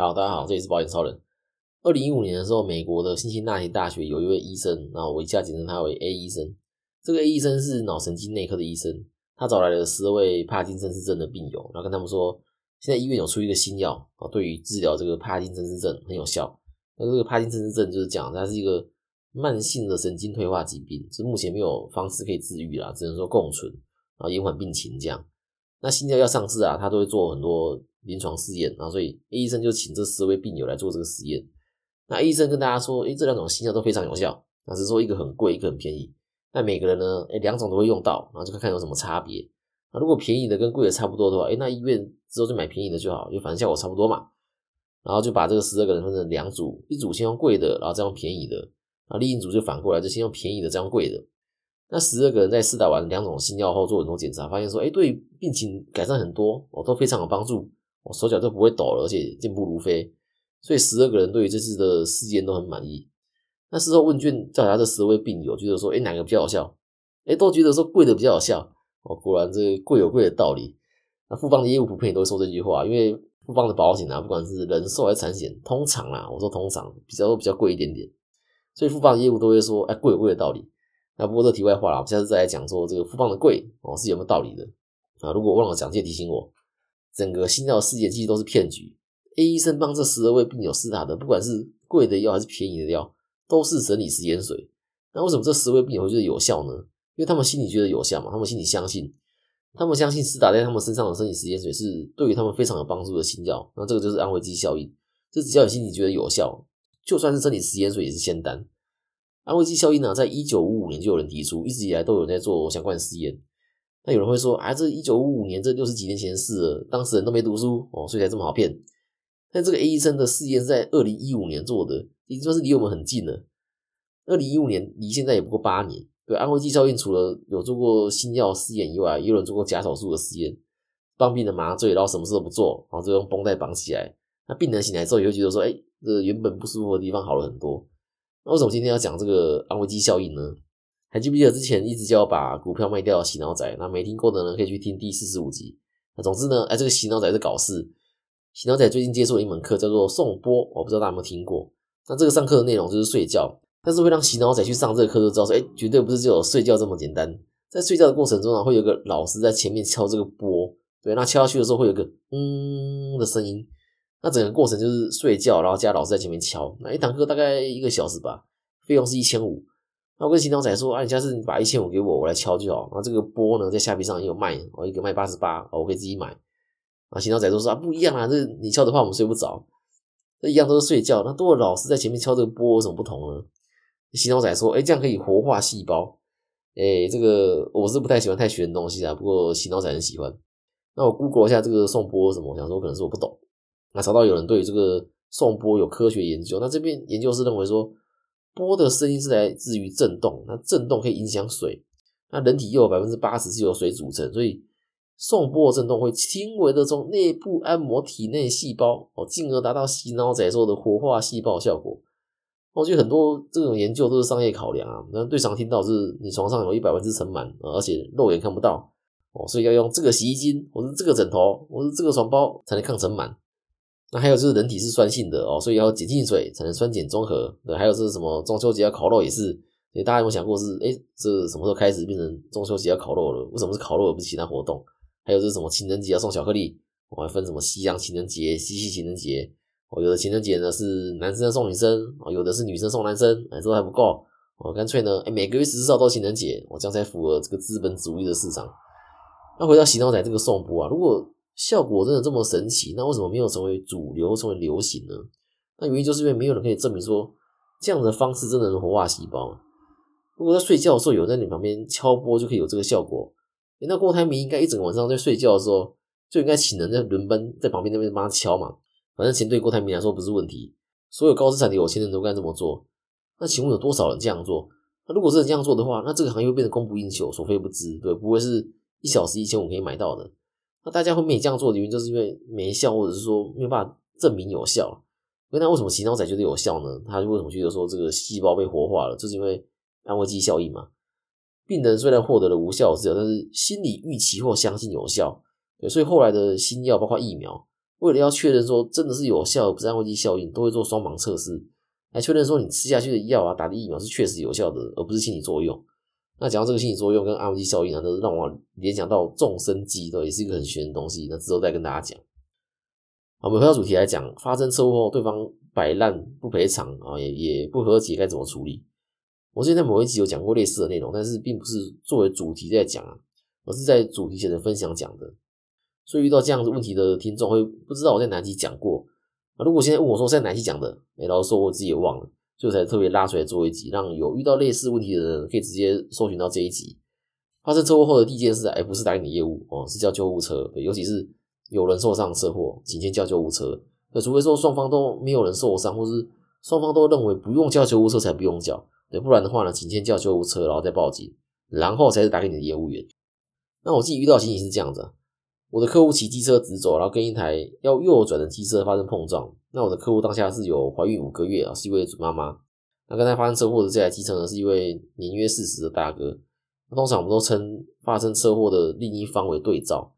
好，大家好，这里是保险超人。二零一五年的时候，美国的辛辛那提大学有一位医生，然后我一下简称他为 A 医生。这个 A 医生是脑神经内科的医生，他找来了十位帕金森氏症的病友，然后跟他们说，现在医院有出一个新药啊，对于治疗这个帕金森氏症很有效。那这个帕金森氏症就是讲它是一个慢性的神经退化疾病，是目前没有方式可以治愈啦，只能说共存，然后延缓病情这样。那新药要上市啊，他都会做很多。临床试验，然后所以 A 医生就请这十位病友来做这个实验。那 A 医生跟大家说，诶，这两种新药都非常有效，那是说一个很贵，一个很便宜。那每个人呢，诶，两种都会用到，然后就看看有什么差别。那如果便宜的跟贵的差不多的话，诶，那医院之后就买便宜的就好，因为反正效果差不多嘛。然后就把这个十二个人分成两组，一组先用贵的，然后再用便宜的，然后另一组就反过来，就先用便宜的，再用贵的。那十二个人在试打完两种新药后，做很多检查，发现说，诶，对病情改善很多，哦，都非常有帮助。我手脚都不会抖了，而且健步如飞，所以十二个人对于这次的事件都很满意。那事后问卷调查这十位病友，觉得说，哎，哪个比较有效？哎，都觉得说贵的比较有效。哦，果然这贵有贵的道理。那富邦的业务普遍都会说这句话，因为富邦的保险啊，不管是人寿还是产险，通常啦，我说通常比较比较贵一点点，所以富邦的业务都会说，哎，贵有贵的道理。那不过这题外话啦，我下次再来讲说这个富邦的贵哦是有没有道理的啊？如果忘了讲，记得提醒我。整个新药试验其实都是骗局。A 医生帮这十二位病友试打的，不管是贵的药还是便宜的药，都是生理食盐水。那为什么这十位病友会觉得有效呢？因为他们心里觉得有效嘛，他们心里相信，他们相信施打在他们身上的生理食盐水是对于他们非常有帮助的新药。那这个就是安慰剂效应。这只要你心里觉得有效，就算是生理食盐水也是仙丹。安慰剂效应呢，在一九五五年就有人提出，一直以来都有人在做相关实验。那有人会说，啊，这一九五五年，这六十几年前的事了，当时人都没读书哦，所以才这么好骗。但这个 A 医生的试验是在二零一五年做的，已经算是离我们很近了。二零一五年离现在也不过八年。对安慰剂效应，除了有做过新药试验以外，也有人做过假手术的试验，帮病人麻醉，然后什么事都不做，然后就用绷带绑起来。那病人醒来之后也会觉得说，哎，这原本不舒服的地方好了很多。那为什么今天要讲这个安慰剂效应呢？还记不记得之前一直叫我把股票卖掉的洗脑仔？那没听过的呢，可以去听第四十五集。那总之呢，哎，这个洗脑仔是搞事。洗脑仔最近接触了一门课，叫做颂钵，我不知道大家有没有听过。那这个上课的内容就是睡觉，但是会让洗脑仔去上这个课就知道说，哎，绝对不是只有睡觉这么简单。在睡觉的过程中呢，会有个老师在前面敲这个钵，对，那敲下去的时候会有个嗯的声音。那整个过程就是睡觉，然后加老师在前面敲。那一堂课大概一个小时吧，费用是一千五。那我跟行脑仔说，啊，你下次你把一千五给我，我来敲就好。然后这个波呢，在虾皮上也有卖，我一个卖八十八，我可以自己买。啊，行脑仔都说啊，不一样啊，这你敲的话我们睡不着，那一样都是睡觉。那多了老师在前面敲这个波有什么不同呢？行脑仔说，哎，这样可以活化细胞。哎，这个我是不太喜欢太玄的东西啊，不过行脑仔很喜欢。那我 Google 一下这个送波什么，我想说可能是我不懂。那找到有人对这个送波有科学研究，那这边研究是认为说。波的声音是来自于震动，那震动可以影响水，那人体又有百分之八十是由水组成，所以送波的震动会轻微的从内部按摩体内细胞，哦，进而达到洗脑仔说的活化细胞效果。我觉得很多这种研究都是商业考量啊，那最常听到是你床上有一百万只尘螨，而且肉眼看不到，哦，所以要用这个洗衣精，或是这个枕头，或是这个床包才能抗尘螨。那还有就是人体是酸性的哦，所以要碱性水才能酸碱中和。对，还有是什么中秋节要烤肉也是，所以大家有没有想过是，哎，这什么时候开始变成中秋节要烤肉了？为什么是烤肉而不是其他活动？还有是什么情人节要送巧克力？我还分什么西洋情人节、西西情人节？哦，有的情人节呢是男生送女生，哦，有的是女生送男生，哎，这还不够，哦，干脆呢，哎，每个月十四号都情人节，我这样才符合这个资本主义的市场。那回到洗脑仔这个送播啊，如果效果真的这么神奇？那为什么没有成为主流、成为流行呢？那原因就是因为没有人可以证明说这样的方式真的能活化细胞。如果在睡觉的时候有人在你旁边敲波，就可以有这个效果。那郭台铭应该一整个晚上在睡觉的时候就应该请人在轮班在旁边那边帮他敲嘛。反正钱对郭台铭来说不是问题，所有高资产的有钱人都该这么做。那请问有多少人这样做？那如果是这样做的话，那这个行业会变得供不应求、所费不知，对，不会是一小时一千五可以买到的。那大家会没这样做的原因，就是因为没效，或者是说没有办法证明有效。那为什么洗脑仔觉得有效呢？他为什么觉得说这个细胞被活化了？就是因为安慰剂效应嘛。病人虽然获得了无效治疗，但是心理预期或相信有效，对，所以后来的新药包括疫苗，为了要确认说真的是有效，不是安慰剂效应，都会做双盲测试，来确认说你吃下去的药啊，打的疫苗是确实有效的，而不是心理作用。那讲到这个心理作用跟安慰剂效应啊，都是让我联想到众生机，对，也是一个很玄的东西。那之后再跟大家讲。我们回到主题来讲，发生车祸后对方摆烂不赔偿啊，也也不和解，该怎么处理？我之前在某一集有讲过类似的内容，但是并不是作为主题在讲啊，而是在主题前的分享讲的。所以遇到这样子问题的听众会不知道我在哪集讲过啊？如果现在问我说在哪集讲的，哎，然后说我自己也忘了。所以才特别拉出来做一集，让有遇到类似问题的人可以直接搜寻到这一集。发生车祸后的第一件事，哎，不是打给你业务哦，是叫救护车。尤其是有人受伤车祸，请先叫救护车。那除非说双方都没有人受伤，或是双方都认为不用叫救护车才不用叫。对，不然的话呢，请先叫救护车，然后再报警，然后才是打给你的业务员。那我自己遇到情形是这样子。我的客户骑机车直走，然后跟一台要右转的机车发生碰撞。那我的客户当下是有怀孕五个月啊，是一位准妈妈。那刚才发生车祸的这台机车呢，是一位年约四十的大哥。通常我们都称发生车祸的另一方为对照。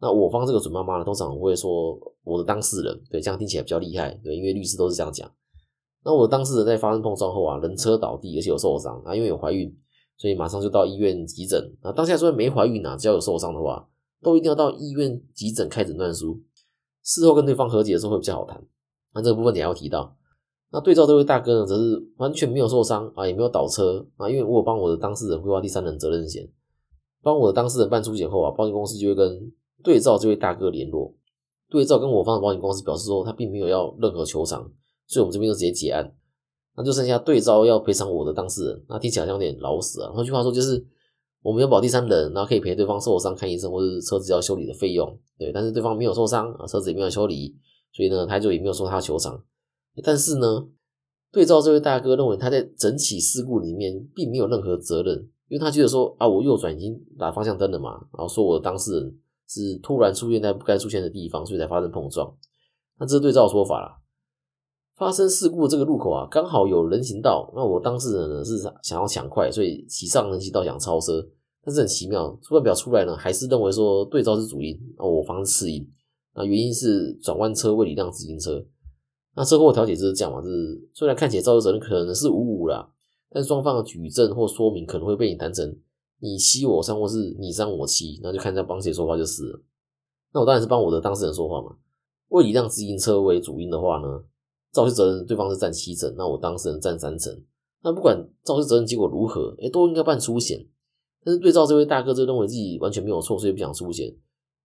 那我方这个准妈妈呢，通常会说我的当事人，对，这样听起来比较厉害，对，因为律师都是这样讲。那我的当事人在发生碰撞后啊，人车倒地，而且有受伤啊，因为有怀孕，所以马上就到医院急诊。啊，当下说没怀孕啊，只要有受伤的话。都一定要到医院急诊开诊断书，事后跟对方和解的时候会比较好谈。那这个部分你还要提到。那对照这位大哥呢，则是完全没有受伤啊，也没有倒车啊，因为我有帮我的当事人规划第三人责任险，帮我的当事人办出险后啊，保险公司就会跟对照这位大哥联络。对照跟我方的保险公司表示说，他并没有要任何求偿，所以我们这边就直接结案。那就剩下对照要赔偿我的当事人，那听起来像有点老死啊。换句话说就是。我们有保第三人，然后可以赔对方受伤看医生或者车子要修理的费用，对，但是对方没有受伤啊，车子也没有修理，所以呢，他就也没有说他求偿。但是呢，对照这位大哥认为他在整起事故里面并没有任何责任，因为他觉得说啊，我右转已经打方向灯了嘛，然后说我的当事人是突然出现在不该出现的地方，所以才发生碰撞。那这是对照说法了。发生事故这个路口啊，刚好有人行道。那我当事人呢是想要抢快，所以骑上人行道想超车。但是很奇妙，出判表出来呢，还是认为说对照是主因，那我方是次因。那原因是转弯车位一辆自行车。那车祸调解就是这样嘛，就是虽然看起来肇事责任可能是五五啦，但双方的举证或说明可能会被你谈成你欺我伤，或是你伤我欺，那就看在帮谁说话就是了。那我当然是帮我的当事人说话嘛。为礼让自行车为主因的话呢？肇事责任对方是占七成，那我当事人占三成。那不管肇事责任结果如何，哎，都应该办出险。但是对照这位大哥，就认为自己完全没有错，所以不想出险。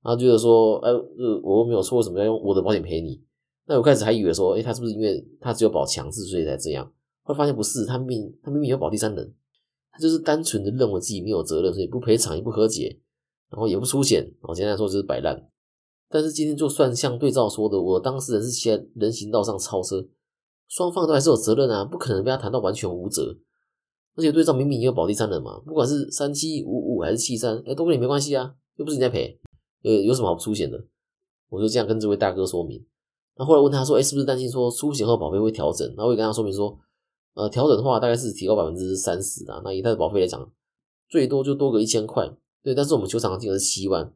然后觉得说，哎，呃，我又没有错，为什么要用我的保险赔你？那我开始还以为说，哎，他是不是因为他只有保强制，所以才这样？后来发现不是，他明他明明有保第三人，他就是单纯的认为自己没有责任，所以不赔偿也不和解，然后也不出险。我，简单来说就是摆烂。但是今天就算像对照说的，我当事人是先人行道上超车，双方都还是有责任啊，不可能被他谈到完全无责。而且对照明明也有保第三人嘛，不管是三七五五还是七三，哎，都跟你没关系啊，又不是你在赔，呃，有什么好出险的？我就这样跟这位大哥说明。那后来问他说，哎，是不是担心说出险后保费会调整？然后我也跟他说明说，呃，调整的话大概是提高百分之三十啊。那以他的保费来讲，最多就多个一千块，对，但是我们球场的金额是七万。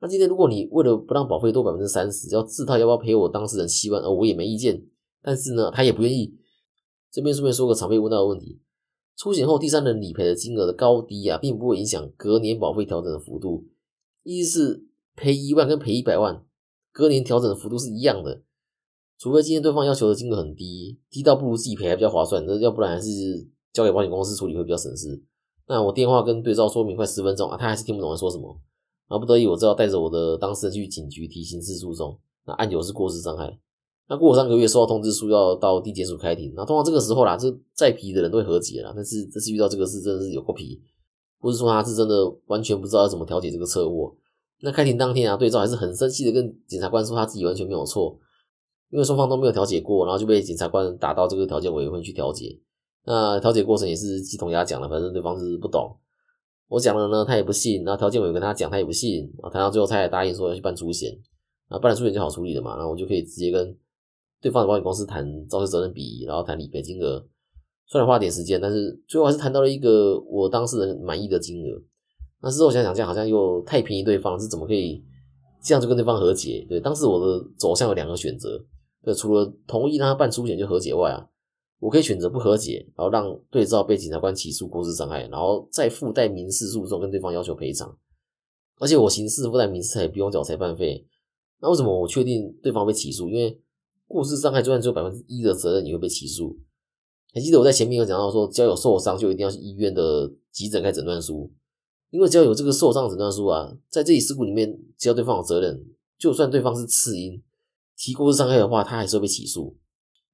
那今天如果你为了不让保费多百分之三十，要自掏腰包赔我当事人七万，而，我也没意见。但是呢，他也不愿意。这边顺便说个常被问到的问题：出险后第三人理赔的金额的高低啊，并不会影响隔年保费调整的幅度。意思是赔一万跟赔一百万，隔年调整的幅度是一样的。除非今天对方要求的金额很低，低到不如自己赔还比较划算，那要不然还是交给保险公司处理会比较省事。那我电话跟对照说明快十分钟啊，他还是听不懂在说什么。那不得已，我只好带着我的当事人去警局提刑事诉讼。那案由是过失伤害。那过三个月收到通知书，要到地检署开庭。那通常这个时候啦，这再皮的人都会和解啦。但是这次遇到这个事，真的是有够皮。不是说他是真的完全不知道要怎么调解这个车祸。那开庭当天啊，对照还是很生气的跟检察官说他自己完全没有错，因为双方都没有调解过，然后就被检察官打到这个调解委员会去调解。那调解过程也是鸡同鸭讲了，反正对方是不懂。我讲了呢，他也不信。然后条件我跟他讲，他也不信。啊，谈到最后，他也答应说要去办出险。啊，办了出险就好处理了嘛。然后我就可以直接跟对方的保险公司谈肇事责任比，然后谈理赔金额。虽然花点时间，但是最后还是谈到了一个我当事人满意的金额。那事后想想，这样好像又太便宜对方，是怎么可以这样就跟对方和解。对，当时我的走向有两个选择，对，除了同意让他办出险就和解外啊，我可以选择不和解，然后让对照被检察官起诉过失伤害，然后再附带民事诉讼跟对方要求赔偿，而且我刑事附带民事还不用缴裁判费。那为什么我确定对方被起诉？因为过失伤害就算只有百分之一的责任，你会被起诉。还记得我在前面有讲到说，只要有受伤就一定要去医院的急诊开诊断书，因为只要有这个受伤诊断书啊，在这起事故里面，只要对方有责任，就算对方是次因提过失伤害的话，他还是会被起诉。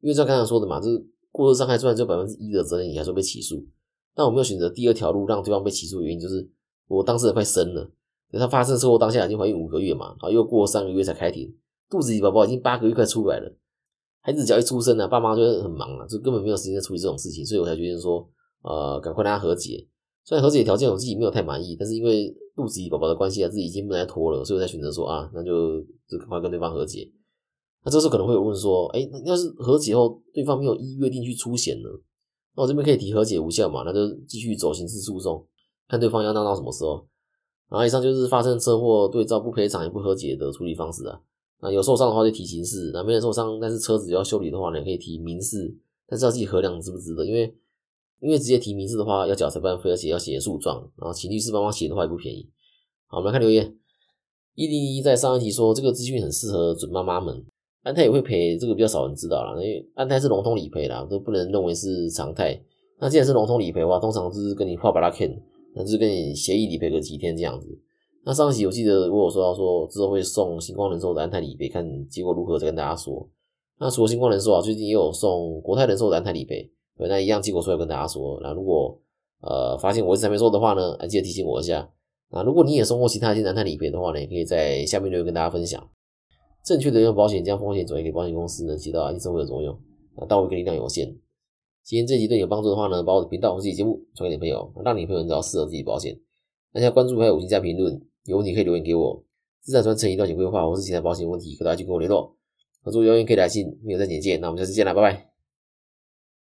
因为像刚才说的嘛，就是过失伤害虽然只有百分之一的责任，你还是会被起诉。但我没有选择第二条路让对方被起诉原因，就是我当时也快生了，等他发生车祸当下已经怀孕五个月嘛，然后又过三个月才开庭，肚子里宝宝已经八个月快出来了。孩子只要一出生呢，爸妈就会很忙了，就根本没有时间处理这种事情，所以我才决定说，呃，赶快跟他和解。虽然和解条件我自己没有太满意，但是因为肚子里宝宝的关系啊，自己已经不能再拖了，所以我才选择说啊，那就就赶快跟对方和解。那这时候可能会有问说，哎，那要是和解后对方没有依约定去出险呢？那我这边可以提和解无效嘛？那就继续走刑事诉讼，看对方要闹到什么时候。然后以上就是发生车祸对照不赔偿也不和解的处理方式啊。那有受伤的话就提刑事，那没人受伤，但是车子要修理的话呢，可以提民事，但是要自己衡量值不值得，因为因为直接提民事的话要缴裁判费，而且要写诉状，然后请律师帮忙写的话也不便宜。好，我们来看留言，一零一在上一集说这个资讯很适合准妈妈们，安泰也会赔，这个比较少人知道啦，因为安泰是笼统理赔啦，都不能认为是常态。那既然是笼统理赔的话，通常就是跟你画把拉 can，那就是跟你协议理赔个几天这样子。那上期我记得我有说到说之后会送星光人寿的安泰理赔，看结果如何再跟大家说。那除了星光人寿啊，最近也有送国泰人寿的安泰理赔，对，那一样结果出来跟大家说。那如果呃发现我一直还没说的话呢，还记得提醒我一下。那如果你也送过其他一些安泰理赔的话呢，也可以在下面留言跟大家分享。正确的用保险将风险转移给保险公司，能起到一定社会的作用。那但我个力量有限。今天这集对你有帮助的话呢，把我的频道和自己节目传给你朋友，让你朋友找到适合自己保险。大家关注还有五星加评论。有问题可以留言给我，自产传承一段险规划或是其他保险问题，可大家去跟我联络。合作永远可以来信，没有再简介，那我们下次见了，拜拜。